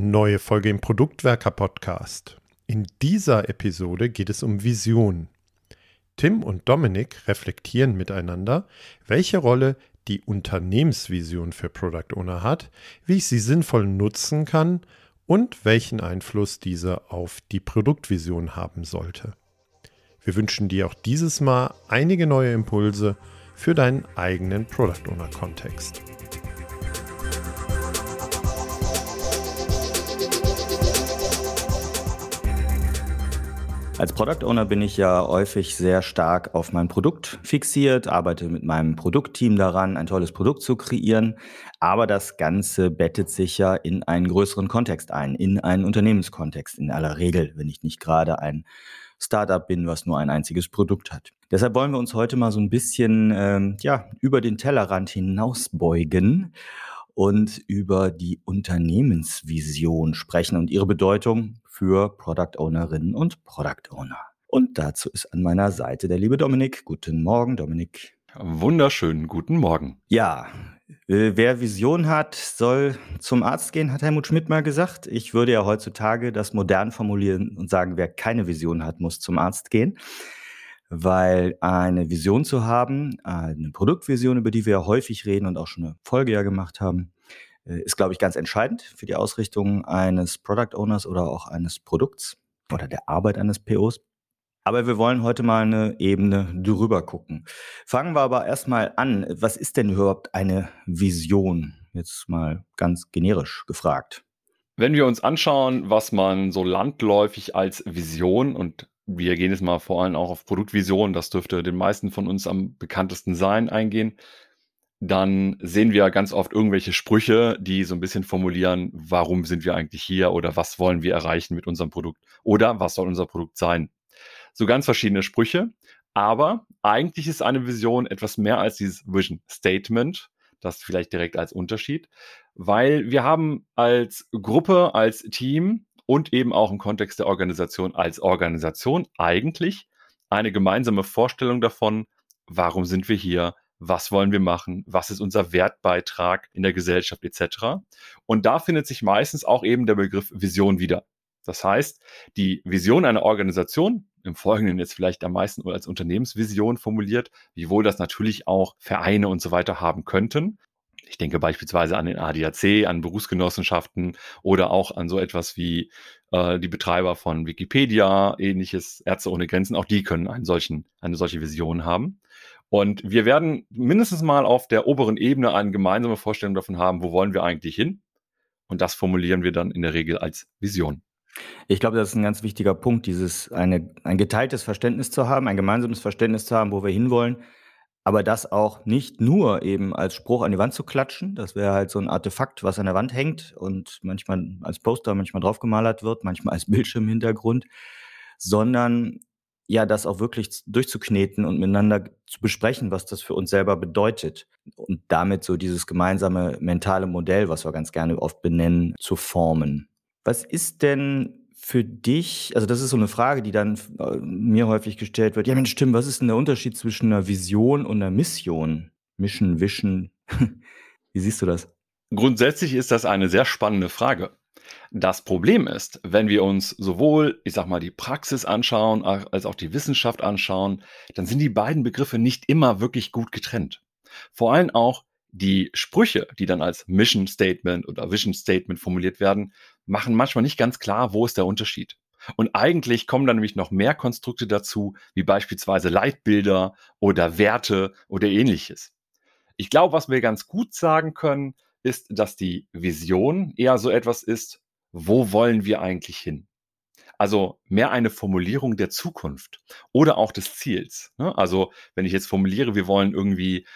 Neue Folge im Produktwerker Podcast. In dieser Episode geht es um Vision. Tim und Dominik reflektieren miteinander, welche Rolle die Unternehmensvision für Product Owner hat, wie ich sie sinnvoll nutzen kann und welchen Einfluss diese auf die Produktvision haben sollte. Wir wünschen dir auch dieses Mal einige neue Impulse für deinen eigenen Product Owner Kontext. Als Product Owner bin ich ja häufig sehr stark auf mein Produkt fixiert, arbeite mit meinem Produktteam daran, ein tolles Produkt zu kreieren. Aber das Ganze bettet sich ja in einen größeren Kontext ein, in einen Unternehmenskontext in aller Regel, wenn ich nicht gerade ein Startup bin, was nur ein einziges Produkt hat. Deshalb wollen wir uns heute mal so ein bisschen ähm, ja, über den Tellerrand hinausbeugen und über die Unternehmensvision sprechen und ihre Bedeutung für Product Ownerinnen und Product Owner. Und dazu ist an meiner Seite der liebe Dominik. Guten Morgen, Dominik. Wunderschönen guten Morgen. Ja, äh, wer Vision hat, soll zum Arzt gehen, hat Helmut Schmidt mal gesagt. Ich würde ja heutzutage das modern formulieren und sagen, wer keine Vision hat, muss zum Arzt gehen. Weil eine Vision zu haben, eine Produktvision, über die wir ja häufig reden und auch schon eine Folge ja gemacht haben, äh, ist, glaube ich, ganz entscheidend für die Ausrichtung eines Product Owners oder auch eines Produkts oder der Arbeit eines POs. Aber wir wollen heute mal eine Ebene drüber gucken. Fangen wir aber erstmal an. Was ist denn überhaupt eine Vision? Jetzt mal ganz generisch gefragt. Wenn wir uns anschauen, was man so landläufig als Vision und wir gehen jetzt mal vor allem auch auf Produktvision, das dürfte den meisten von uns am bekanntesten sein, eingehen, dann sehen wir ganz oft irgendwelche Sprüche, die so ein bisschen formulieren, warum sind wir eigentlich hier oder was wollen wir erreichen mit unserem Produkt oder was soll unser Produkt sein. So ganz verschiedene Sprüche, aber eigentlich ist eine Vision etwas mehr als dieses Vision Statement, das vielleicht direkt als Unterschied, weil wir haben als Gruppe, als Team und eben auch im Kontext der Organisation als Organisation eigentlich eine gemeinsame Vorstellung davon, warum sind wir hier, was wollen wir machen, was ist unser Wertbeitrag in der Gesellschaft etc. Und da findet sich meistens auch eben der Begriff Vision wieder. Das heißt, die Vision einer Organisation, im Folgenden jetzt vielleicht am meisten als Unternehmensvision formuliert, wiewohl das natürlich auch Vereine und so weiter haben könnten. Ich denke beispielsweise an den ADAC, an Berufsgenossenschaften oder auch an so etwas wie äh, die Betreiber von Wikipedia, ähnliches Ärzte ohne Grenzen. Auch die können einen solchen, eine solche Vision haben. Und wir werden mindestens mal auf der oberen Ebene eine gemeinsame Vorstellung davon haben, wo wollen wir eigentlich hin? Und das formulieren wir dann in der Regel als Vision. Ich glaube, das ist ein ganz wichtiger Punkt, dieses eine, ein geteiltes Verständnis zu haben, ein gemeinsames Verständnis zu haben, wo wir hinwollen, aber das auch nicht nur eben als Spruch an die Wand zu klatschen. Das wäre halt so ein Artefakt, was an der Wand hängt und manchmal als Poster, manchmal draufgemalert wird, manchmal als Bildschirmhintergrund, sondern ja, das auch wirklich durchzukneten und miteinander zu besprechen, was das für uns selber bedeutet. Und damit so dieses gemeinsame mentale Modell, was wir ganz gerne oft benennen, zu formen. Was ist denn für dich, also das ist so eine Frage, die dann äh, mir häufig gestellt wird. Ja, Mensch, stimmt, was ist denn der Unterschied zwischen einer Vision und einer Mission? Mission, Vision. Wie siehst du das? Grundsätzlich ist das eine sehr spannende Frage. Das Problem ist, wenn wir uns sowohl, ich sag mal, die Praxis anschauen, als auch die Wissenschaft anschauen, dann sind die beiden Begriffe nicht immer wirklich gut getrennt. Vor allem auch die Sprüche, die dann als Mission Statement oder Vision Statement formuliert werden, machen manchmal nicht ganz klar, wo ist der Unterschied. Und eigentlich kommen dann nämlich noch mehr Konstrukte dazu, wie beispielsweise Leitbilder oder Werte oder ähnliches. Ich glaube, was wir ganz gut sagen können, ist, dass die Vision eher so etwas ist, wo wollen wir eigentlich hin? Also mehr eine Formulierung der Zukunft oder auch des Ziels. Ne? Also wenn ich jetzt formuliere, wir wollen irgendwie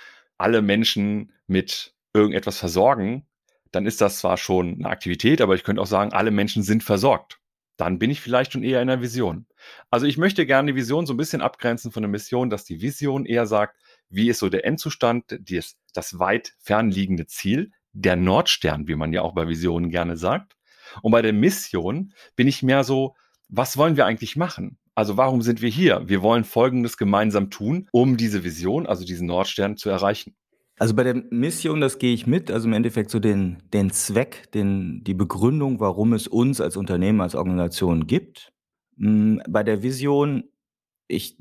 alle Menschen mit irgendetwas versorgen, dann ist das zwar schon eine Aktivität, aber ich könnte auch sagen, alle Menschen sind versorgt. Dann bin ich vielleicht schon eher in einer Vision. Also ich möchte gerne die Vision so ein bisschen abgrenzen von der Mission, dass die Vision eher sagt, wie ist so der Endzustand, das, das weit fernliegende Ziel, der Nordstern, wie man ja auch bei Visionen gerne sagt. Und bei der Mission bin ich mehr so, was wollen wir eigentlich machen? Also warum sind wir hier? Wir wollen Folgendes gemeinsam tun, um diese Vision, also diesen Nordstern zu erreichen. Also bei der Mission, das gehe ich mit, also im Endeffekt so den, den Zweck, den, die Begründung, warum es uns als Unternehmen, als Organisation gibt. Hm, bei der Vision, ich,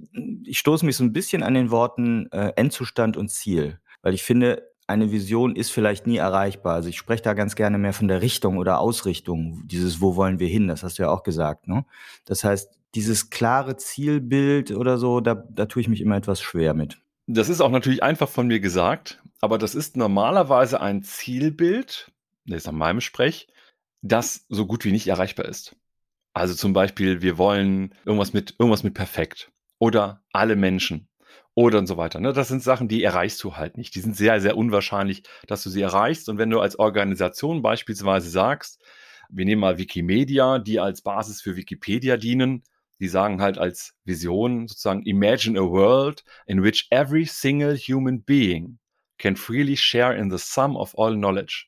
ich stoße mich so ein bisschen an den Worten äh, Endzustand und Ziel, weil ich finde, eine Vision ist vielleicht nie erreichbar. Also ich spreche da ganz gerne mehr von der Richtung oder Ausrichtung, dieses Wo wollen wir hin, das hast du ja auch gesagt. Ne? Das heißt, dieses klare Zielbild oder so, da, da tue ich mich immer etwas schwer mit. Das ist auch natürlich einfach von mir gesagt, aber das ist normalerweise ein Zielbild, das ist an meinem Sprech, das so gut wie nicht erreichbar ist. Also zum Beispiel, wir wollen irgendwas mit, irgendwas mit perfekt oder alle Menschen oder und so weiter. Ne? Das sind Sachen, die erreichst du halt nicht. Die sind sehr, sehr unwahrscheinlich, dass du sie erreichst. Und wenn du als Organisation beispielsweise sagst, wir nehmen mal Wikimedia, die als Basis für Wikipedia dienen, die sagen halt als Vision sozusagen, imagine a world in which every single human being can freely share in the sum of all knowledge.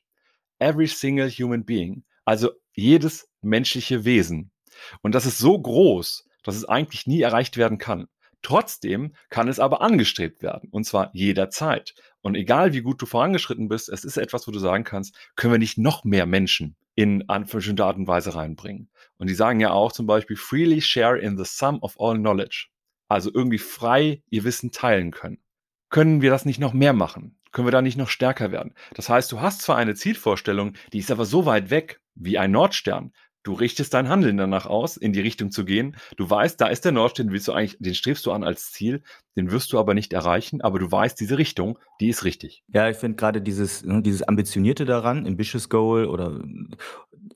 Every single human being. Also jedes menschliche Wesen. Und das ist so groß, dass es eigentlich nie erreicht werden kann. Trotzdem kann es aber angestrebt werden, und zwar jederzeit. Und egal wie gut du vorangeschritten bist, es ist etwas, wo du sagen kannst, können wir nicht noch mehr Menschen in bestimmte Art und Weise reinbringen. Und die sagen ja auch zum Beispiel, freely share in the sum of all knowledge. Also irgendwie frei ihr Wissen teilen können. Können wir das nicht noch mehr machen? Können wir da nicht noch stärker werden? Das heißt, du hast zwar eine Zielvorstellung, die ist aber so weit weg wie ein Nordstern, Du richtest dein Handeln danach aus, in die Richtung zu gehen. Du weißt, da ist der Nordstern, willst du eigentlich, den strebst du an als Ziel, den wirst du aber nicht erreichen, aber du weißt, diese Richtung, die ist richtig. Ja, ich finde gerade dieses, ne, dieses Ambitionierte daran, Ambitious Goal oder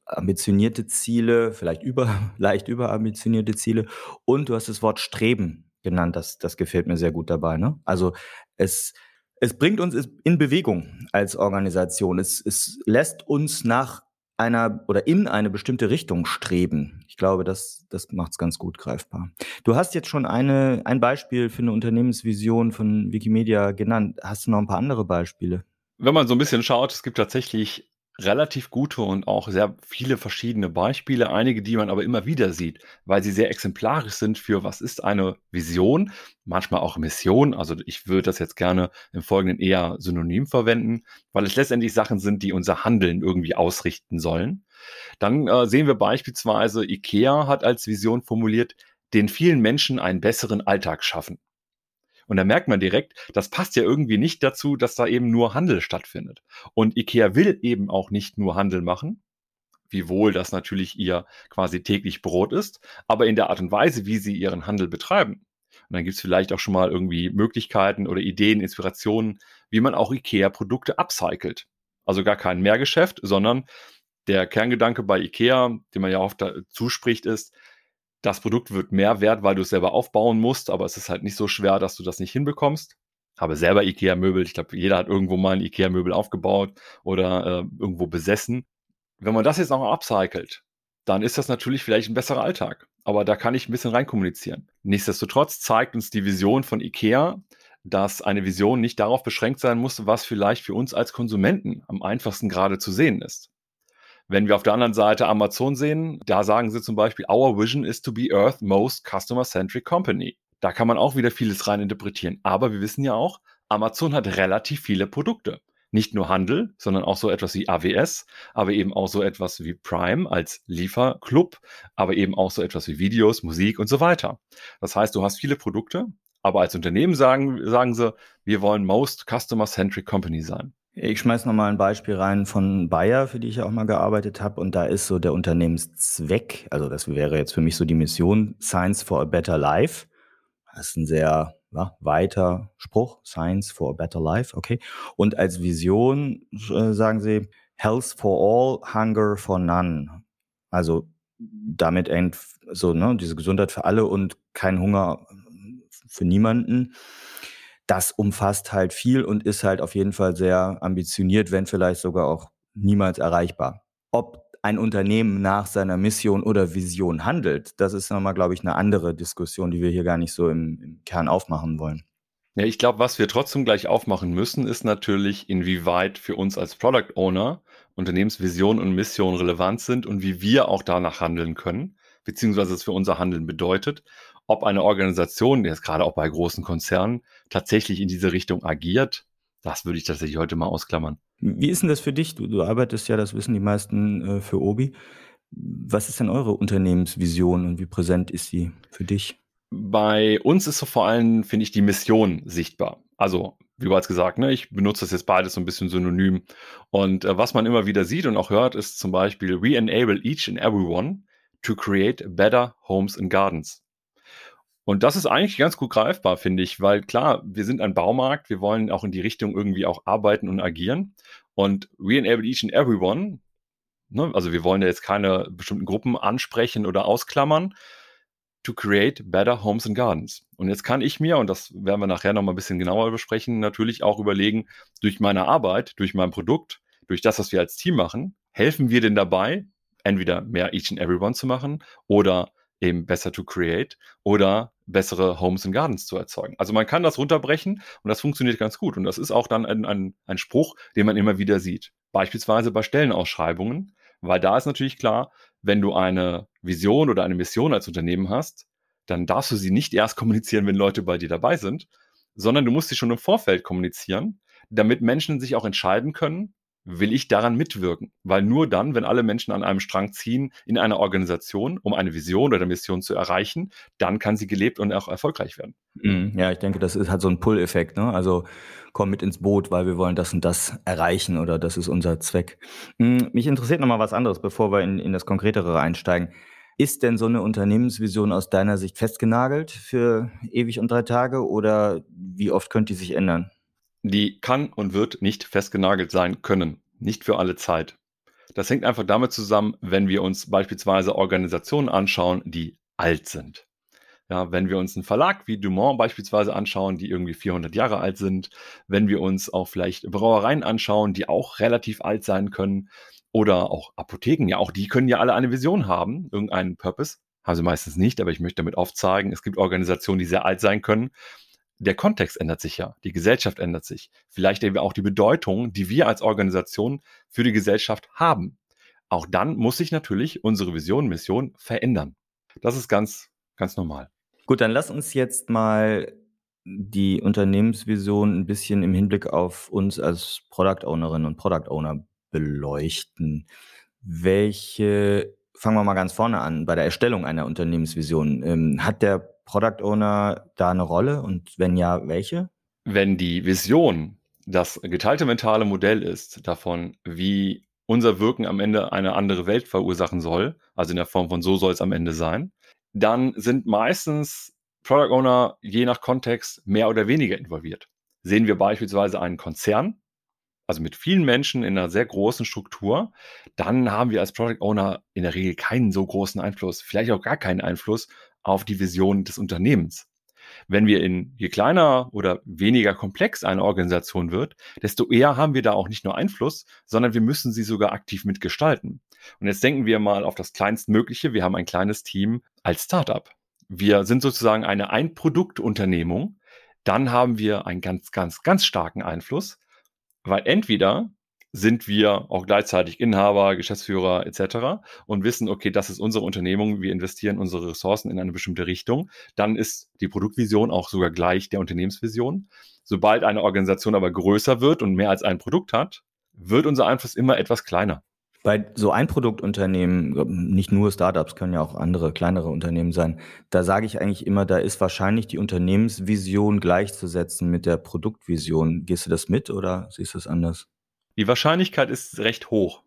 ambitionierte Ziele, vielleicht über, leicht überambitionierte Ziele. Und du hast das Wort Streben genannt, das, das gefällt mir sehr gut dabei. Ne? Also es, es bringt uns in Bewegung als Organisation. Es, es lässt uns nach einer oder in eine bestimmte Richtung streben. Ich glaube, das, das macht es ganz gut greifbar. Du hast jetzt schon eine, ein Beispiel für eine Unternehmensvision von Wikimedia genannt. Hast du noch ein paar andere Beispiele? Wenn man so ein bisschen schaut, es gibt tatsächlich relativ gute und auch sehr viele verschiedene Beispiele, einige, die man aber immer wieder sieht, weil sie sehr exemplarisch sind für was ist eine Vision, manchmal auch Mission. Also ich würde das jetzt gerne im Folgenden eher synonym verwenden, weil es letztendlich Sachen sind, die unser Handeln irgendwie ausrichten sollen. Dann äh, sehen wir beispielsweise, IKEA hat als Vision formuliert, den vielen Menschen einen besseren Alltag schaffen. Und da merkt man direkt, das passt ja irgendwie nicht dazu, dass da eben nur Handel stattfindet. Und IKEA will eben auch nicht nur Handel machen, wiewohl das natürlich ihr quasi täglich Brot ist, aber in der Art und Weise, wie sie ihren Handel betreiben. Und dann gibt es vielleicht auch schon mal irgendwie Möglichkeiten oder Ideen, Inspirationen, wie man auch IKEA-Produkte upcycelt. Also gar kein Mehrgeschäft, sondern der Kerngedanke bei IKEA, den man ja oft zuspricht, ist, das Produkt wird mehr wert, weil du es selber aufbauen musst, aber es ist halt nicht so schwer, dass du das nicht hinbekommst. Habe selber IKEA-Möbel. Ich glaube, jeder hat irgendwo mal ein IKEA-Möbel aufgebaut oder äh, irgendwo besessen. Wenn man das jetzt noch upcycelt, dann ist das natürlich vielleicht ein besserer Alltag. Aber da kann ich ein bisschen reinkommunizieren. Nichtsdestotrotz zeigt uns die Vision von IKEA, dass eine Vision nicht darauf beschränkt sein muss, was vielleicht für uns als Konsumenten am einfachsten gerade zu sehen ist. Wenn wir auf der anderen Seite Amazon sehen, da sagen sie zum Beispiel, Our vision is to be Earth's most customer-centric company. Da kann man auch wieder vieles rein interpretieren. Aber wir wissen ja auch, Amazon hat relativ viele Produkte. Nicht nur Handel, sondern auch so etwas wie AWS, aber eben auch so etwas wie Prime als Lieferclub, aber eben auch so etwas wie Videos, Musik und so weiter. Das heißt, du hast viele Produkte, aber als Unternehmen sagen, sagen sie, wir wollen most customer-centric company sein. Ich schmeiß noch mal ein Beispiel rein von Bayer, für die ich ja auch mal gearbeitet habe. Und da ist so der Unternehmenszweck, also das wäre jetzt für mich so die Mission, Science for a Better Life. Das ist ein sehr ja, weiter Spruch, Science for a Better Life, okay. Und als Vision äh, sagen sie Health for all, Hunger for none. Also damit so ne, diese Gesundheit für alle und kein Hunger für niemanden das umfasst halt viel und ist halt auf jeden Fall sehr ambitioniert, wenn vielleicht sogar auch niemals erreichbar. Ob ein Unternehmen nach seiner Mission oder Vision handelt, das ist nochmal, glaube ich, eine andere Diskussion, die wir hier gar nicht so im, im Kern aufmachen wollen. Ja, ich glaube, was wir trotzdem gleich aufmachen müssen, ist natürlich, inwieweit für uns als Product Owner Unternehmensvision und Mission relevant sind und wie wir auch danach handeln können, beziehungsweise es für unser Handeln bedeutet ob eine Organisation, jetzt gerade auch bei großen Konzernen, tatsächlich in diese Richtung agiert, Das würde ich tatsächlich heute mal ausklammern. Wie ist denn das für dich? Du, du arbeitest ja, das wissen die meisten, äh, für Obi. Was ist denn eure Unternehmensvision und wie präsent ist sie für dich? Bei uns ist so vor allem, finde ich, die Mission sichtbar. Also, wie bereits gesagt, ne, ich benutze das jetzt beides so ein bisschen synonym. Und äh, was man immer wieder sieht und auch hört, ist zum Beispiel, we enable each and everyone to create better homes and gardens. Und das ist eigentlich ganz gut greifbar, finde ich, weil klar, wir sind ein Baumarkt, wir wollen auch in die Richtung irgendwie auch arbeiten und agieren. Und we enable each and everyone, ne, also wir wollen ja jetzt keine bestimmten Gruppen ansprechen oder ausklammern, to create better homes and gardens. Und jetzt kann ich mir, und das werden wir nachher nochmal ein bisschen genauer besprechen, natürlich auch überlegen, durch meine Arbeit, durch mein Produkt, durch das, was wir als Team machen, helfen wir denn dabei, entweder mehr each and everyone zu machen oder eben besser to create oder bessere Homes and Gardens zu erzeugen. Also man kann das runterbrechen und das funktioniert ganz gut. Und das ist auch dann ein, ein, ein Spruch, den man immer wieder sieht. Beispielsweise bei Stellenausschreibungen, weil da ist natürlich klar, wenn du eine Vision oder eine Mission als Unternehmen hast, dann darfst du sie nicht erst kommunizieren, wenn Leute bei dir dabei sind, sondern du musst sie schon im Vorfeld kommunizieren, damit Menschen sich auch entscheiden können, will ich daran mitwirken. Weil nur dann, wenn alle Menschen an einem Strang ziehen in einer Organisation, um eine Vision oder Mission zu erreichen, dann kann sie gelebt und auch erfolgreich werden. Mhm. Ja, ich denke, das ist, hat so einen Pull-Effekt. Ne? Also komm mit ins Boot, weil wir wollen das und das erreichen oder das ist unser Zweck. Mhm. Mich interessiert nochmal was anderes, bevor wir in, in das Konkretere einsteigen. Ist denn so eine Unternehmensvision aus deiner Sicht festgenagelt für ewig und drei Tage oder wie oft könnte die sich ändern? Die kann und wird nicht festgenagelt sein können, nicht für alle Zeit. Das hängt einfach damit zusammen, wenn wir uns beispielsweise Organisationen anschauen, die alt sind. Ja, wenn wir uns einen Verlag wie Dumont beispielsweise anschauen, die irgendwie 400 Jahre alt sind, wenn wir uns auch vielleicht Brauereien anschauen, die auch relativ alt sein können, oder auch Apotheken, ja, auch die können ja alle eine Vision haben, irgendeinen Purpose. Haben sie meistens nicht, aber ich möchte damit aufzeigen, es gibt Organisationen, die sehr alt sein können der Kontext ändert sich ja, die Gesellschaft ändert sich, vielleicht eben auch die Bedeutung, die wir als Organisation für die Gesellschaft haben. Auch dann muss sich natürlich unsere Vision, Mission verändern. Das ist ganz, ganz normal. Gut, dann lass uns jetzt mal die Unternehmensvision ein bisschen im Hinblick auf uns als Product Ownerinnen und Product Owner beleuchten. Welche, fangen wir mal ganz vorne an, bei der Erstellung einer Unternehmensvision, ähm, hat der Product Owner da eine Rolle und wenn ja, welche? Wenn die Vision das geteilte mentale Modell ist davon, wie unser Wirken am Ende eine andere Welt verursachen soll, also in der Form von so soll es am Ende sein, dann sind meistens Product Owner je nach Kontext mehr oder weniger involviert. Sehen wir beispielsweise einen Konzern, also mit vielen Menschen in einer sehr großen Struktur, dann haben wir als Product Owner in der Regel keinen so großen Einfluss, vielleicht auch gar keinen Einfluss auf die Vision des Unternehmens. Wenn wir in, je kleiner oder weniger komplex eine Organisation wird, desto eher haben wir da auch nicht nur Einfluss, sondern wir müssen sie sogar aktiv mitgestalten. Und jetzt denken wir mal auf das kleinstmögliche. Wir haben ein kleines Team als Startup. Wir sind sozusagen eine Ein-Produkt-Unternehmung. Dann haben wir einen ganz, ganz, ganz starken Einfluss, weil entweder sind wir auch gleichzeitig Inhaber, Geschäftsführer etc. und wissen, okay, das ist unsere Unternehmung, wir investieren unsere Ressourcen in eine bestimmte Richtung, dann ist die Produktvision auch sogar gleich der Unternehmensvision. Sobald eine Organisation aber größer wird und mehr als ein Produkt hat, wird unser Einfluss immer etwas kleiner. Bei so Einproduktunternehmen, nicht nur Startups, können ja auch andere kleinere Unternehmen sein, da sage ich eigentlich immer, da ist wahrscheinlich die Unternehmensvision gleichzusetzen mit der Produktvision. Gehst du das mit oder siehst du es anders? Die Wahrscheinlichkeit ist recht hoch.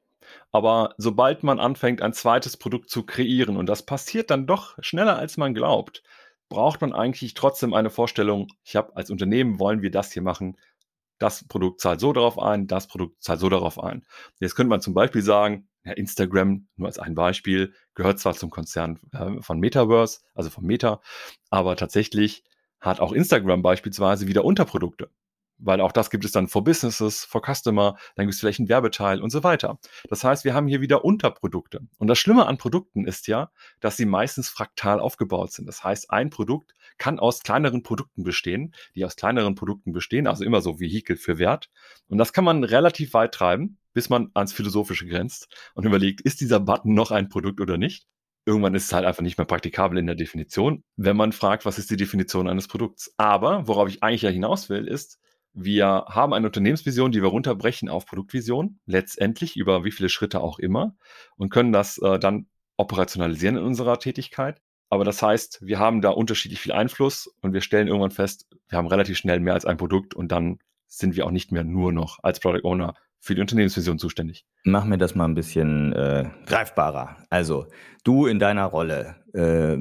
Aber sobald man anfängt, ein zweites Produkt zu kreieren, und das passiert dann doch schneller, als man glaubt, braucht man eigentlich trotzdem eine Vorstellung, ich habe als Unternehmen, wollen wir das hier machen, das Produkt zahlt so darauf ein, das Produkt zahlt so darauf ein. Jetzt könnte man zum Beispiel sagen, ja, Instagram, nur als ein Beispiel, gehört zwar zum Konzern äh, von Metaverse, also von Meta, aber tatsächlich hat auch Instagram beispielsweise wieder Unterprodukte weil auch das gibt es dann for Businesses, for Customer, dann gibt es vielleicht einen Werbeteil und so weiter. Das heißt, wir haben hier wieder Unterprodukte. Und das Schlimme an Produkten ist ja, dass sie meistens fraktal aufgebaut sind. Das heißt, ein Produkt kann aus kleineren Produkten bestehen, die aus kleineren Produkten bestehen, also immer so Vehikel für Wert. Und das kann man relativ weit treiben, bis man ans Philosophische grenzt und überlegt, ist dieser Button noch ein Produkt oder nicht? Irgendwann ist es halt einfach nicht mehr praktikabel in der Definition, wenn man fragt, was ist die Definition eines Produkts. Aber worauf ich eigentlich ja hinaus will, ist, Wir haben eine Unternehmensvision, die wir runterbrechen auf Produktvision, letztendlich über wie viele Schritte auch immer und können das äh, dann operationalisieren in unserer Tätigkeit. Aber das heißt, wir haben da unterschiedlich viel Einfluss und wir stellen irgendwann fest, wir haben relativ schnell mehr als ein Produkt und dann sind wir auch nicht mehr nur noch als Product Owner für die Unternehmensvision zuständig. Mach mir das mal ein bisschen äh, greifbarer. Also du in deiner Rolle, äh,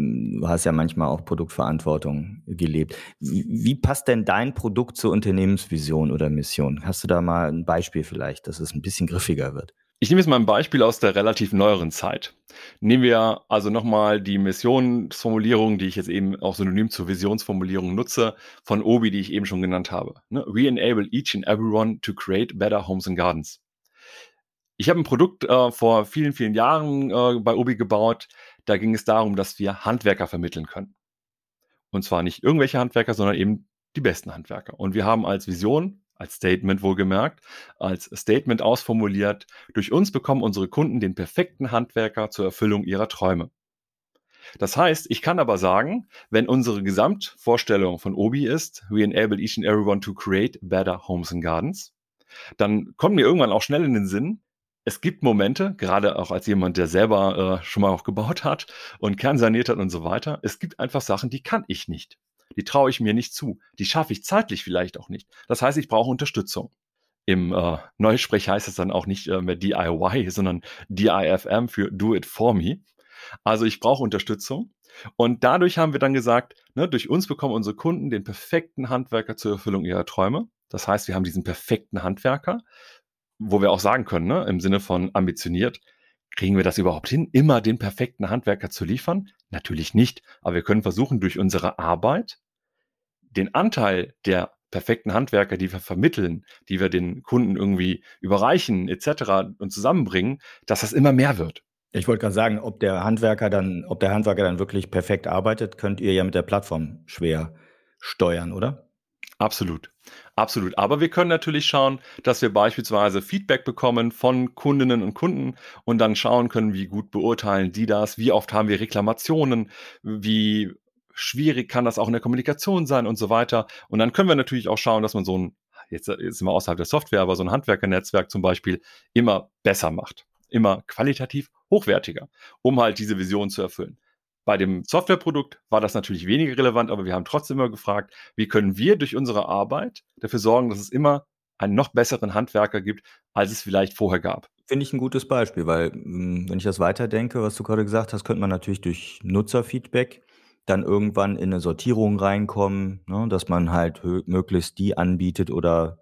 hast ja manchmal auch Produktverantwortung gelebt. Wie, wie, passt denn dein Produkt zur Unternehmensvision oder Mission? Hast du da mal ein Beispiel vielleicht, dass es ein bisschen griffiger wird? Ich nehme jetzt mal ein Beispiel aus der relativ neueren Zeit. Nehmen wir also nochmal die Missionsformulierung, die ich jetzt eben auch synonym zur Visionsformulierung nutze, von Obi, die ich eben schon genannt habe. Ne? We enable each and everyone to create better homes and gardens. Ich habe ein Produkt äh, vor vielen, vielen Jahren äh, bei Obi gebaut. Da ging es darum, dass wir Handwerker vermitteln können. Und zwar nicht irgendwelche Handwerker, sondern eben die besten Handwerker. Und wir haben als Vision als Statement wohlgemerkt, als Statement ausformuliert, durch uns bekommen unsere Kunden den perfekten Handwerker zur Erfüllung ihrer Träume. Das heißt, ich kann aber sagen, wenn unsere Gesamtvorstellung von Obi ist, we enable each and everyone to create better homes and gardens, dann kommt mir irgendwann auch schnell in den Sinn, es gibt Momente, gerade auch als jemand, der selber äh, schon mal auch gebaut hat und kernsaniert hat und so weiter, es gibt einfach Sachen, die kann ich nicht die traue ich mir nicht zu. Die schaffe ich zeitlich vielleicht auch nicht. Das heißt, ich brauche Unterstützung. Im äh, Neusprech heißt es dann auch nicht äh, mehr DIY, sondern DIFM für Do It For Me. Also ich brauche Unterstützung. Und dadurch haben wir dann gesagt, ne, durch uns bekommen unsere Kunden den perfekten Handwerker zur Erfüllung ihrer Träume. Das heißt, wir haben diesen perfekten Handwerker, wo wir auch sagen können, ne, im Sinne von ambitioniert, Kriegen wir das überhaupt hin, immer den perfekten Handwerker zu liefern? Natürlich nicht, aber wir können versuchen, durch unsere Arbeit den Anteil der perfekten Handwerker, die wir vermitteln, die wir den Kunden irgendwie überreichen etc. und zusammenbringen, dass das immer mehr wird. Ich wollte gerade sagen, ob der Handwerker dann, ob der Handwerker dann wirklich perfekt arbeitet, könnt ihr ja mit der Plattform schwer steuern, oder? Absolut. Absolut. Aber wir können natürlich schauen, dass wir beispielsweise Feedback bekommen von Kundinnen und Kunden und dann schauen können, wie gut beurteilen die das, wie oft haben wir Reklamationen, wie schwierig kann das auch in der Kommunikation sein und so weiter. Und dann können wir natürlich auch schauen, dass man so ein, jetzt, jetzt sind wir außerhalb der Software, aber so ein Handwerkernetzwerk zum Beispiel immer besser macht, immer qualitativ hochwertiger, um halt diese Vision zu erfüllen. Bei dem Softwareprodukt war das natürlich weniger relevant, aber wir haben trotzdem immer gefragt, wie können wir durch unsere Arbeit dafür sorgen, dass es immer einen noch besseren Handwerker gibt, als es vielleicht vorher gab. Finde ich ein gutes Beispiel, weil hm, wenn ich das weiterdenke, was du gerade gesagt hast, könnte man natürlich durch Nutzerfeedback dann irgendwann in eine Sortierung reinkommen, ne, dass man halt möglichst die anbietet oder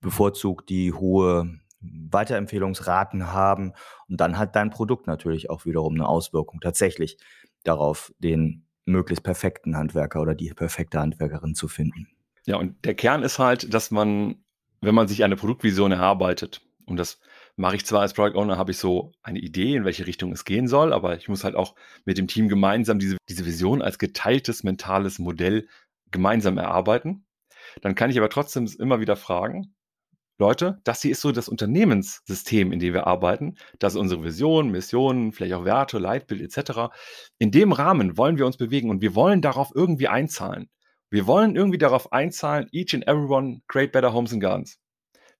bevorzugt, die hohe Weiterempfehlungsraten haben. Und dann hat dein Produkt natürlich auch wiederum eine Auswirkung tatsächlich darauf, den möglichst perfekten Handwerker oder die perfekte Handwerkerin zu finden. Ja, und der Kern ist halt, dass man, wenn man sich eine Produktvision erarbeitet, und das mache ich zwar als Product Owner, habe ich so eine Idee, in welche Richtung es gehen soll, aber ich muss halt auch mit dem Team gemeinsam diese, diese Vision als geteiltes mentales Modell gemeinsam erarbeiten. Dann kann ich aber trotzdem immer wieder fragen, Leute, das hier ist so das Unternehmenssystem, in dem wir arbeiten. Das ist unsere Vision, Mission, vielleicht auch Werte, Leitbild etc. In dem Rahmen wollen wir uns bewegen und wir wollen darauf irgendwie einzahlen. Wir wollen irgendwie darauf einzahlen, each and everyone create better homes and gardens.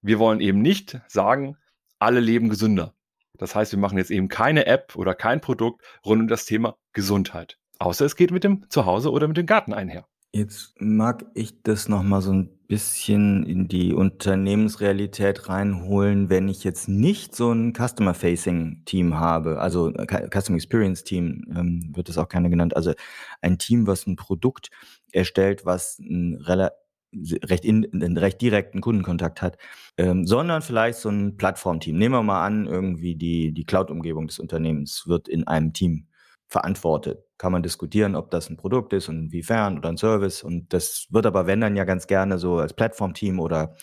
Wir wollen eben nicht sagen, alle leben gesünder. Das heißt, wir machen jetzt eben keine App oder kein Produkt rund um das Thema Gesundheit. Außer es geht mit dem Zuhause oder mit dem Garten einher. Jetzt mag ich das noch mal so ein bisschen in die Unternehmensrealität reinholen, wenn ich jetzt nicht so ein Customer-Facing-Team habe, also Customer Experience-Team ähm, wird das auch gerne genannt, also ein Team, was ein Produkt erstellt, was ein recht, in, einen recht direkten Kundenkontakt hat, ähm, sondern vielleicht so ein Plattformteam. Nehmen wir mal an, irgendwie die, die Cloud-Umgebung des Unternehmens wird in einem Team verantwortet. Kann man diskutieren, ob das ein Produkt ist und inwiefern oder ein Service. Und das wird aber, wenn dann ja ganz gerne so als Plattform-Team oder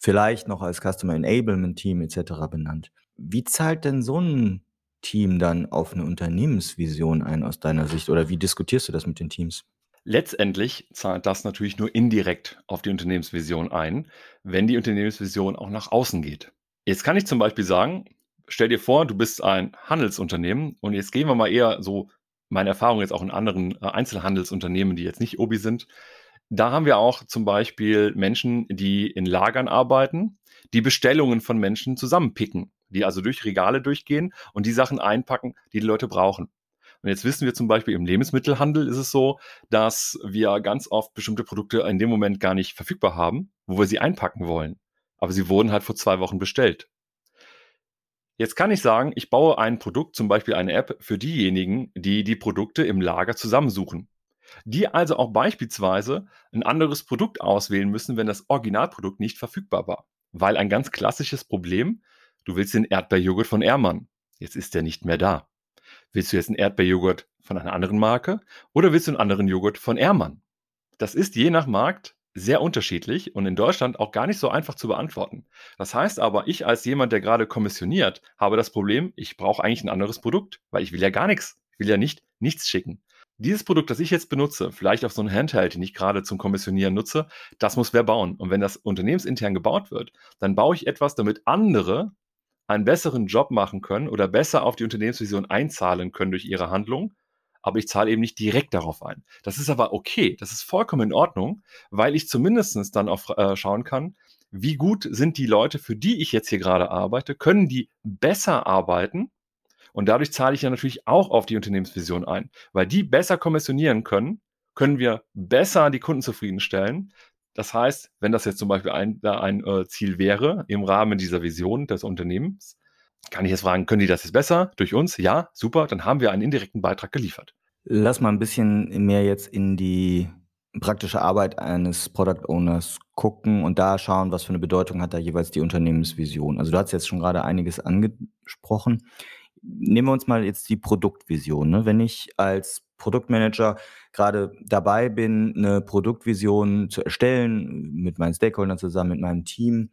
vielleicht noch als Customer Enablement Team etc. benannt. Wie zahlt denn so ein Team dann auf eine Unternehmensvision ein aus deiner Sicht oder wie diskutierst du das mit den Teams? Letztendlich zahlt das natürlich nur indirekt auf die Unternehmensvision ein, wenn die Unternehmensvision auch nach außen geht. Jetzt kann ich zum Beispiel sagen, stell dir vor, du bist ein Handelsunternehmen und jetzt gehen wir mal eher so, meine Erfahrung jetzt auch in anderen äh, Einzelhandelsunternehmen, die jetzt nicht Obi sind. Da haben wir auch zum Beispiel Menschen, die in Lagern arbeiten, die Bestellungen von Menschen zusammenpicken, die also durch Regale durchgehen und die Sachen einpacken, die die Leute brauchen. Und jetzt wissen wir zum Beispiel im Lebensmittelhandel ist es so, dass wir ganz oft bestimmte Produkte in dem Moment gar nicht verfügbar haben, wo wir sie einpacken wollen. Aber sie wurden halt vor zwei Wochen bestellt. Jetzt kann ich sagen, ich baue ein Produkt, zum Beispiel eine App für diejenigen, die die Produkte im Lager zusammensuchen. Die also auch beispielsweise ein anderes Produkt auswählen müssen, wenn das Originalprodukt nicht verfügbar war. Weil ein ganz klassisches Problem, du willst den Erdbeerjoghurt von Ehrmann. Jetzt ist der nicht mehr da. Willst du jetzt einen Erdbeerjoghurt von einer anderen Marke oder willst du einen anderen Joghurt von Ehrmann? Das ist je nach Markt sehr unterschiedlich und in Deutschland auch gar nicht so einfach zu beantworten. Das heißt aber, ich als jemand, der gerade kommissioniert, habe das Problem, ich brauche eigentlich ein anderes Produkt, weil ich will ja gar nichts. Ich will ja nicht nichts schicken. Dieses Produkt, das ich jetzt benutze, vielleicht auf so einen Handheld, den ich gerade zum Kommissionieren nutze, das muss wer bauen. Und wenn das unternehmensintern gebaut wird, dann baue ich etwas, damit andere einen besseren Job machen können oder besser auf die Unternehmensvision einzahlen können durch ihre Handlung. Aber ich zahle eben nicht direkt darauf ein. Das ist aber okay. Das ist vollkommen in Ordnung, weil ich zumindest dann auch äh, schauen kann, wie gut sind die Leute, für die ich jetzt hier gerade arbeite, können die besser arbeiten? Und dadurch zahle ich ja natürlich auch auf die Unternehmensvision ein, weil die besser kommissionieren können, können wir besser die Kunden zufriedenstellen. Das heißt, wenn das jetzt zum Beispiel ein, ein äh, Ziel wäre im Rahmen dieser Vision des Unternehmens, kann ich jetzt fragen, können die das jetzt besser durch uns? Ja, super, dann haben wir einen indirekten Beitrag geliefert. Lass mal ein bisschen mehr jetzt in die praktische Arbeit eines Product Owners gucken und da schauen, was für eine Bedeutung hat da jeweils die Unternehmensvision. Also du hast jetzt schon gerade einiges angesprochen nehmen wir uns mal jetzt die Produktvision. Ne? Wenn ich als Produktmanager gerade dabei bin, eine Produktvision zu erstellen, mit meinen Stakeholdern zusammen, mit meinem Team,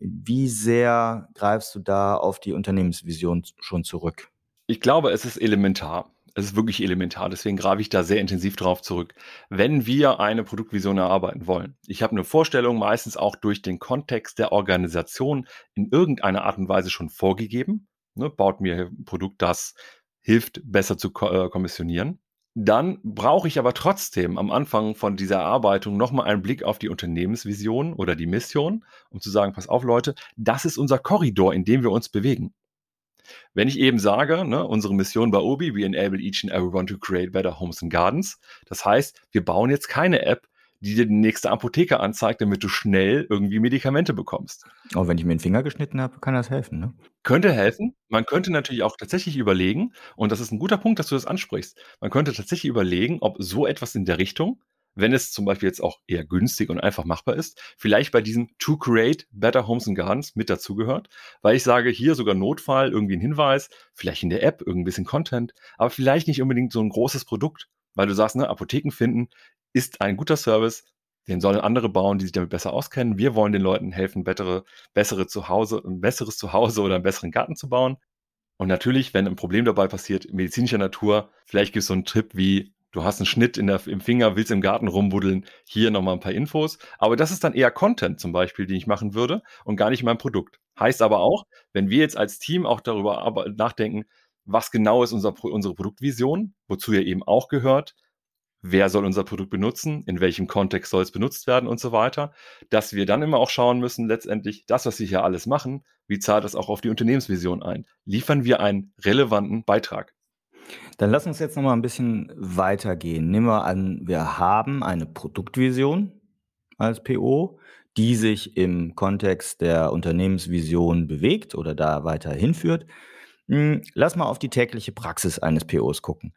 wie sehr greifst du da auf die Unternehmensvision schon zurück? Ich glaube, es ist elementar. Es ist wirklich elementar, deswegen greife ich da sehr intensiv drauf zurück. Wenn wir eine Produktvision erarbeiten wollen, ich habe eine Vorstellung, meistens auch durch den Kontext der Organisation in irgendeiner Art und Weise schon vorgegeben ne, baut mir ein Produkt, das hilft, besser zu ko äh, kommissionieren. Dann brauche ich aber trotzdem am Anfang von dieser Erarbeitung nochmal einen Blick auf die Unternehmensvision oder die Mission, um zu sagen, pass auf Leute, das ist unser Korridor, in dem wir uns bewegen. Wenn ich eben sage, ne, unsere Mission bei Obi, we enable each and everyone to create better homes and gardens. Das heißt, wir bauen jetzt keine App, die dir die nächste Apotheke anzeigt, damit du schnell irgendwie Medikamente bekommst. Auch wenn ich mir den Finger geschnitten habe, kann das helfen, ne? Könnte helfen. Man könnte natürlich auch tatsächlich überlegen, und das ist ein guter Punkt, dass du das ansprichst, man könnte tatsächlich überlegen, ob so etwas in der Richtung, wenn es zum Beispiel jetzt auch eher günstig und einfach machbar ist, vielleicht bei diesem To Create Better Homes and Gardens mit dazugehört, weil ich sage, hier sogar Notfall, irgendwie ein Hinweis, vielleicht in der App, irgendwie ein bisschen Content, aber vielleicht nicht unbedingt so ein großes Produkt, weil du sagst, ne, Apotheken finden ist ein guter Service, den sollen andere bauen, die sich damit besser auskennen. Wir wollen den Leuten helfen, bessere, bessere Zuhause, ein besseres Zuhause oder einen besseren Garten zu bauen. Und natürlich, wenn ein Problem dabei passiert, medizinischer Natur, vielleicht gibt es so einen Tipp wie, du hast einen Schnitt in der, im Finger, willst im Garten rumbuddeln, hier nochmal ein paar Infos. Aber das ist dann eher Content zum Beispiel, den ich machen würde und gar nicht mein Produkt. Heißt aber auch, wenn wir jetzt als Team auch darüber nachdenken, was genau ist unser, unsere Produktvision, wozu ja eben auch gehört, wer soll unser Produkt benutzen, in welchem Kontext soll es benutzt werden und so weiter, dass wir dann immer auch schauen müssen, letztendlich das, was wir hier alles machen, wie zahlt das auch auf die Unternehmensvision ein? Liefern wir einen relevanten Beitrag? Dann lass uns jetzt noch mal ein bisschen weitergehen. Nehmen wir an, wir haben eine Produktvision als PO, die sich im Kontext der Unternehmensvision bewegt oder da weiter hinführt. Hm, lass mal auf die tägliche Praxis eines POs gucken.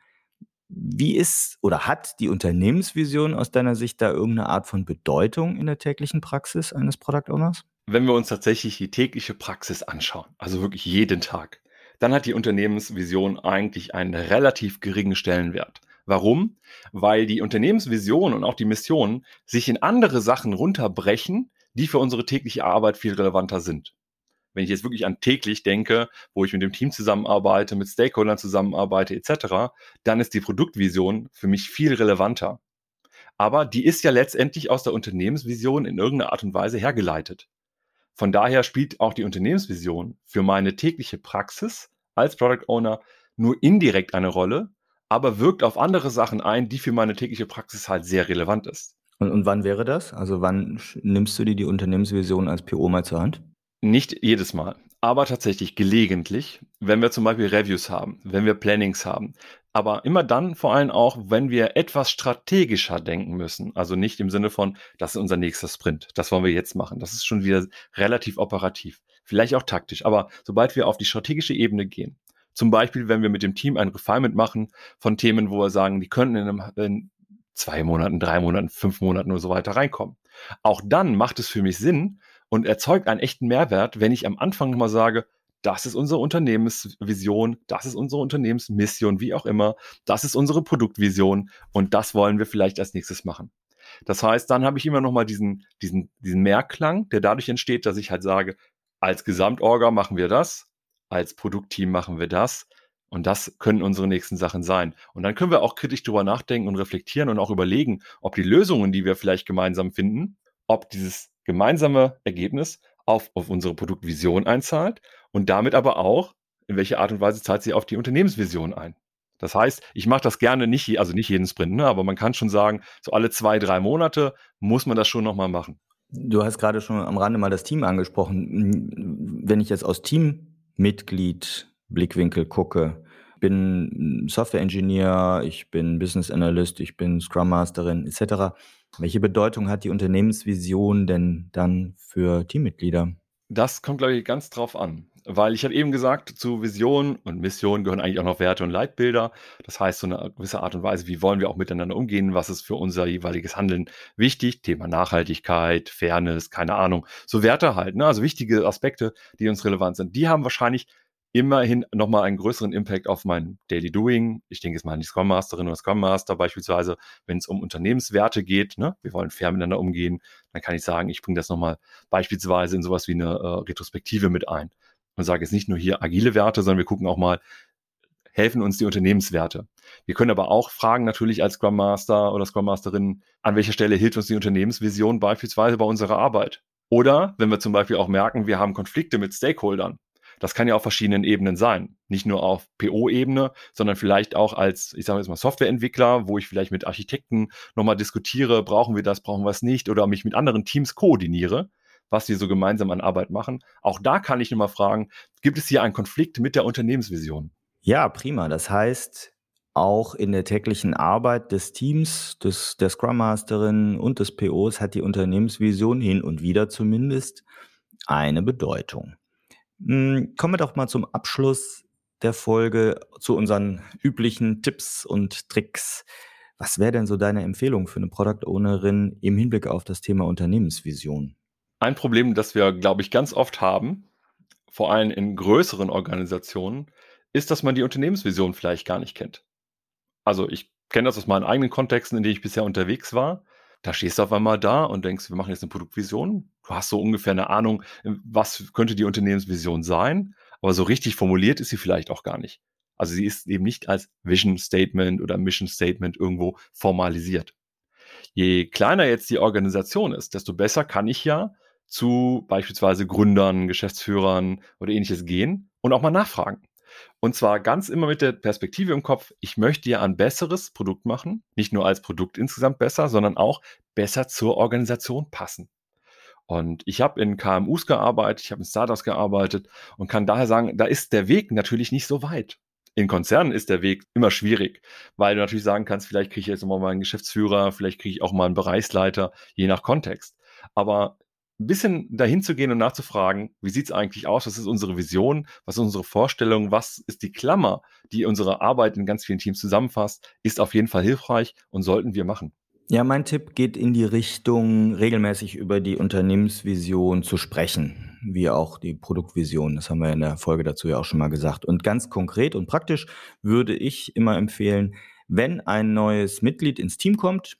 Wie ist oder hat die Unternehmensvision aus deiner Sicht da irgendeine Art von Bedeutung in der täglichen Praxis eines Product Owners? Wenn wir uns tatsächlich die tägliche Praxis anschauen, also wirklich jeden Tag, dann hat die Unternehmensvision eigentlich einen relativ geringen Stellenwert. Warum? Weil die Unternehmensvision und auch die Mission sich in andere Sachen runterbrechen, die für unsere tägliche Arbeit viel relevanter sind wenn ich jetzt wirklich an täglich denke, wo ich mit dem Team zusammenarbeite, mit Stakeholdern zusammenarbeite etc., dann ist die Produktvision für mich viel relevanter. Aber die ist ja letztendlich aus der Unternehmensvision in irgendeiner Art und Weise hergeleitet. Von daher spielt auch die Unternehmensvision für meine tägliche Praxis als Product Owner nur indirekt eine Rolle, aber wirkt auf andere Sachen ein, die für meine tägliche Praxis halt sehr relevant ist. Und, und wann wäre das? Also wann nimmst du dir die Unternehmensvision als PO mal zur Hand? Nicht jedes Mal, aber tatsächlich gelegentlich, wenn wir zum Beispiel Reviews haben, wenn wir Plannings haben. Aber immer dann vor allem auch, wenn wir etwas strategischer denken müssen. Also nicht im Sinne von, das ist unser nächster Sprint, das wollen wir jetzt machen. Das ist schon wieder relativ operativ, vielleicht auch taktisch. Aber sobald wir auf die strategische Ebene gehen, zum Beispiel, wenn wir mit dem Team ein Refinement machen von Themen, wo wir sagen, die könnten in, einem, in zwei Monaten, drei Monaten, fünf Monaten und so weiter reinkommen. Auch dann macht es für mich Sinn und erzeugt einen echten Mehrwert, wenn ich am Anfang nochmal sage, das ist unsere Unternehmensvision, das ist unsere Unternehmensmission, wie auch immer, das ist unsere Produktvision und das wollen wir vielleicht als nächstes machen. Das heißt, dann habe ich immer nochmal diesen, diesen, diesen Mehrklang, der dadurch entsteht, dass ich halt sage, als Gesamtorga machen wir das, als Produktteam machen wir das, und das können unsere nächsten Sachen sein. Und dann können wir auch kritisch darüber nachdenken und reflektieren und auch überlegen, ob die Lösungen, die wir vielleicht gemeinsam finden, ob dieses gemeinsame Ergebnis auf, auf unsere Produktvision einzahlt und damit aber auch, in welcher Art und Weise zahlt sie auf die Unternehmensvision ein. Das heißt, ich mache das gerne nicht, also nicht jeden Sprint, ne, aber man kann schon sagen, so alle zwei, drei Monate muss man das schon nochmal machen. Du hast gerade schon am Rande mal das Team angesprochen. Wenn ich jetzt aus Teammitglied Blickwinkel gucke, bin Software Engineer, ich bin Business Analyst, ich bin Scrum Masterin etc. Welche Bedeutung hat die Unternehmensvision denn dann für Teammitglieder? Das kommt, glaube ich, ganz drauf an. Weil ich habe eben gesagt, zu Vision und Mission gehören eigentlich auch noch Werte und Leitbilder. Das heißt, so eine gewisse Art und Weise, wie wollen wir auch miteinander umgehen, was ist für unser jeweiliges Handeln wichtig, Thema Nachhaltigkeit, Fairness, keine Ahnung, so Werte halt, ne? also wichtige Aspekte, die uns relevant sind. Die haben wahrscheinlich immerhin nochmal einen größeren Impact auf mein Daily Doing. Ich denke jetzt mal an die Scrum Masterin oder Scrum Master beispielsweise, wenn es um Unternehmenswerte geht. Ne? Wir wollen fair miteinander umgehen. Dann kann ich sagen, ich bringe das nochmal beispielsweise in sowas wie eine äh, Retrospektive mit ein und sage jetzt nicht nur hier agile Werte, sondern wir gucken auch mal, helfen uns die Unternehmenswerte. Wir können aber auch fragen natürlich als Scrum Master oder Scrum Masterin, an welcher Stelle hilft uns die Unternehmensvision beispielsweise bei unserer Arbeit? Oder wenn wir zum Beispiel auch merken, wir haben Konflikte mit Stakeholdern, das kann ja auf verschiedenen Ebenen sein. Nicht nur auf PO-Ebene, sondern vielleicht auch als, ich sage jetzt mal, Softwareentwickler, wo ich vielleicht mit Architekten nochmal diskutiere, brauchen wir das, brauchen wir es nicht, oder mich mit anderen Teams koordiniere, was wir so gemeinsam an Arbeit machen. Auch da kann ich nochmal fragen, gibt es hier einen Konflikt mit der Unternehmensvision? Ja, prima. Das heißt, auch in der täglichen Arbeit des Teams, des, der Scrum Masterin und des POs hat die Unternehmensvision hin und wieder zumindest eine Bedeutung. Hm, kommen wir doch mal zum Abschluss der Folge zu unseren üblichen Tipps und Tricks. Was wäre denn so deine Empfehlung für eine Product Ownerin im Hinblick auf das Thema Unternehmensvision? Ein Problem, das wir, glaube ich, ganz oft haben, vor allem in größeren Organisationen, ist, dass man die Unternehmensvision vielleicht gar nicht kennt. Also ich kenne das aus meinen eigenen Kontexten, in denen ich bisher unterwegs war. Da stehst du auf einmal da und denkst, wir machen jetzt eine Produktvision. Du hast so ungefähr eine Ahnung, was könnte die Unternehmensvision sein, aber so richtig formuliert ist sie vielleicht auch gar nicht. Also sie ist eben nicht als Vision Statement oder Mission Statement irgendwo formalisiert. Je kleiner jetzt die Organisation ist, desto besser kann ich ja zu beispielsweise Gründern, Geschäftsführern oder ähnliches gehen und auch mal nachfragen. Und zwar ganz immer mit der Perspektive im Kopf, ich möchte ja ein besseres Produkt machen, nicht nur als Produkt insgesamt besser, sondern auch besser zur Organisation passen. Und ich habe in KMUs gearbeitet, ich habe in Startups gearbeitet und kann daher sagen, da ist der Weg natürlich nicht so weit. In Konzernen ist der Weg immer schwierig, weil du natürlich sagen kannst, vielleicht kriege ich jetzt mal einen Geschäftsführer, vielleicht kriege ich auch mal einen Bereichsleiter, je nach Kontext. Aber ein bisschen dahin zu gehen und nachzufragen, wie sieht es eigentlich aus, was ist unsere Vision, was ist unsere Vorstellung, was ist die Klammer, die unsere Arbeit in ganz vielen Teams zusammenfasst, ist auf jeden Fall hilfreich und sollten wir machen. Ja, mein Tipp geht in die Richtung, regelmäßig über die Unternehmensvision zu sprechen, wie auch die Produktvision. Das haben wir in der Folge dazu ja auch schon mal gesagt. Und ganz konkret und praktisch würde ich immer empfehlen, wenn ein neues Mitglied ins Team kommt,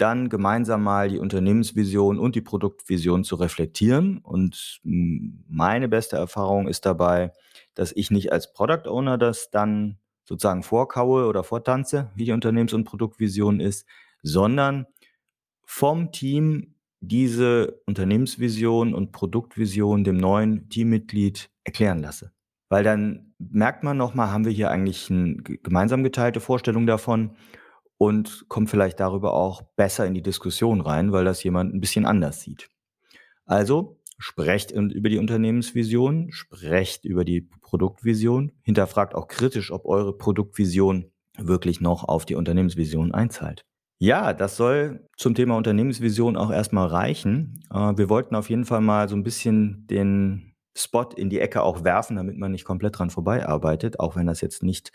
dann gemeinsam mal die Unternehmensvision und die Produktvision zu reflektieren. Und hm, meine beste Erfahrung ist dabei, dass ich nicht als Product Owner das dann sozusagen vorkaue oder vortanze, wie die Unternehmens- und Produktvision ist, sondern vom Team diese Unternehmensvision und Produktvision dem neuen Teammitglied erklären lasse. Weil dann merkt man nochmal, haben wir hier eigentlich eine gemeinsam geteilte Vorstellung davon und kommt vielleicht darüber auch besser in die Diskussion rein, weil das jemand ein bisschen anders sieht. Also sprecht über die Unternehmensvision, sprecht über die Produktvision, hinterfragt auch kritisch, ob eure Produktvision wirklich noch auf die Unternehmensvision einzahlt. Ja, das soll zum Thema Unternehmensvision auch erstmal reichen. Äh, wir wollten auf jeden Fall mal so ein bisschen den Spot in die Ecke auch werfen, damit man nicht komplett dran vorbeiarbeitet, auch wenn das jetzt nicht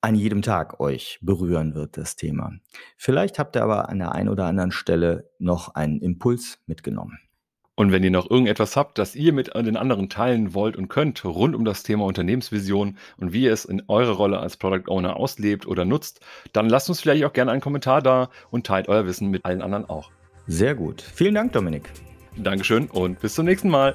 an jedem Tag euch berühren wird, das Thema. Vielleicht habt ihr aber an der einen oder anderen Stelle noch einen Impuls mitgenommen. Und wenn ihr noch irgendetwas habt, das ihr mit den anderen teilen wollt und könnt, rund um das Thema Unternehmensvision und wie ihr es in eurer Rolle als Product Owner auslebt oder nutzt, dann lasst uns vielleicht auch gerne einen Kommentar da und teilt euer Wissen mit allen anderen auch. Sehr gut. Vielen Dank, Dominik. Dankeschön und bis zum nächsten Mal.